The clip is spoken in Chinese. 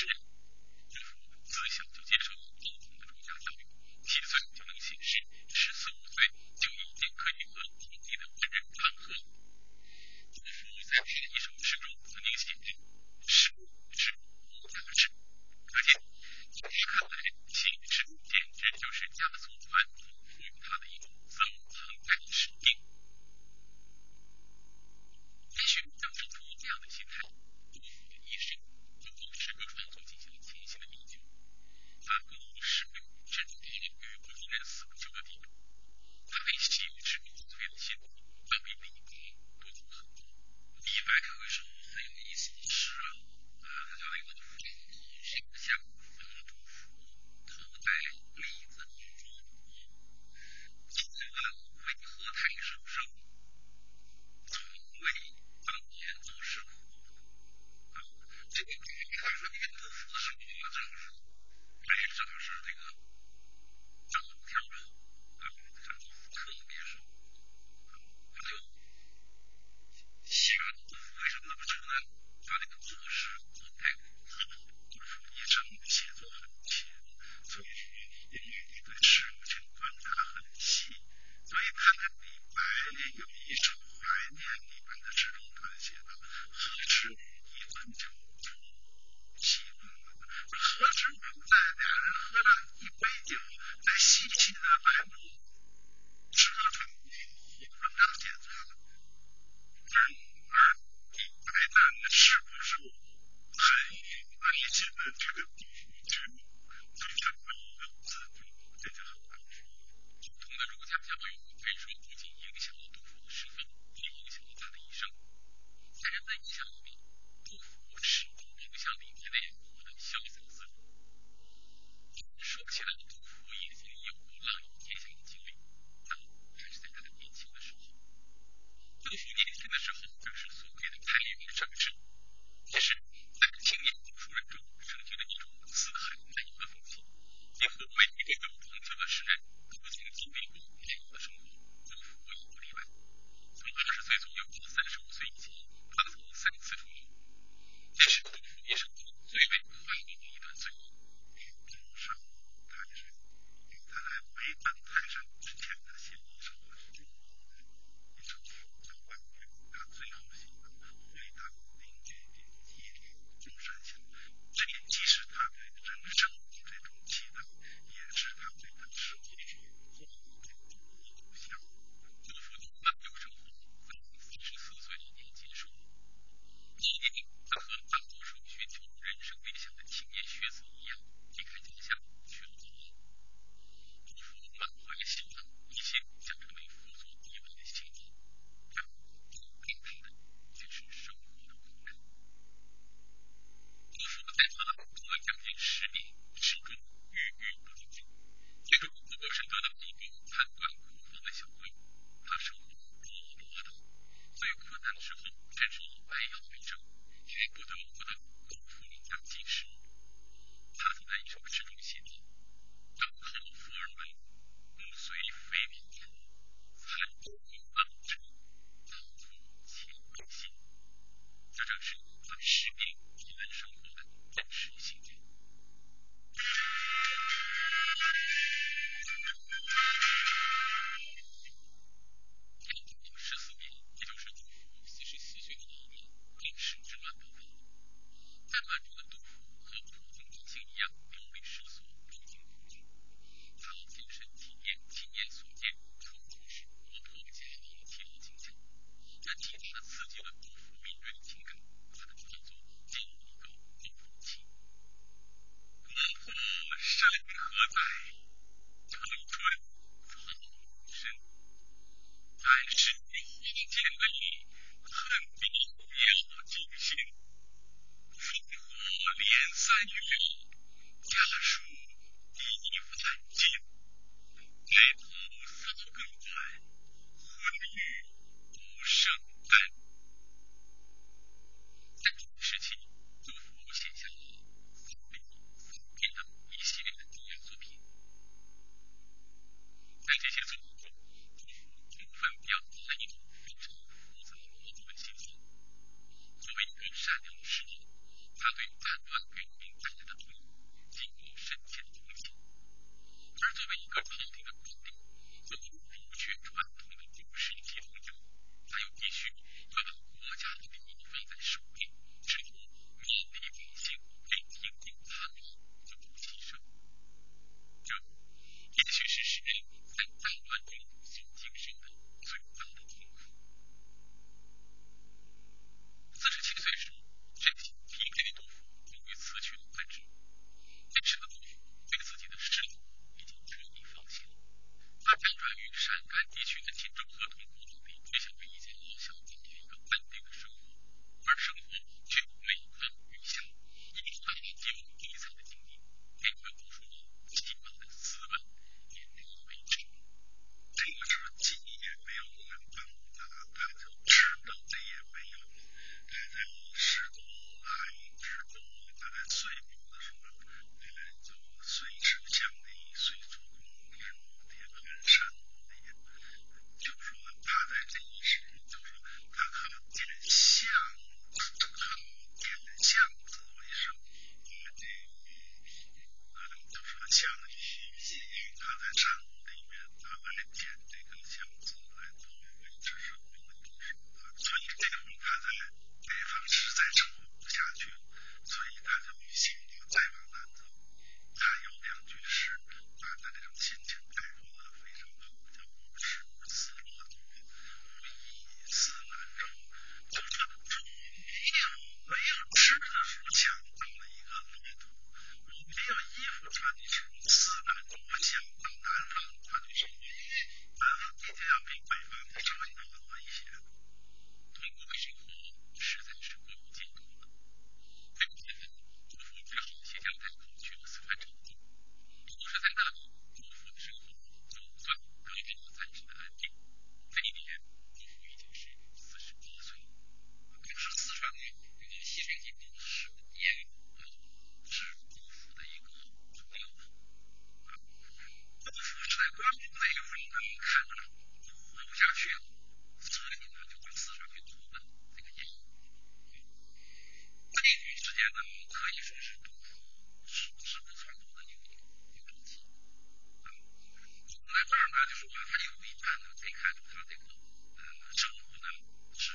shit. Church. And- should be 将转与陕甘地区的秦众和同步努力，分享。可以说是是不是不算多的一个一个词那么在这儿呢就是我它有一段呢可以看出他这个呃生活呢是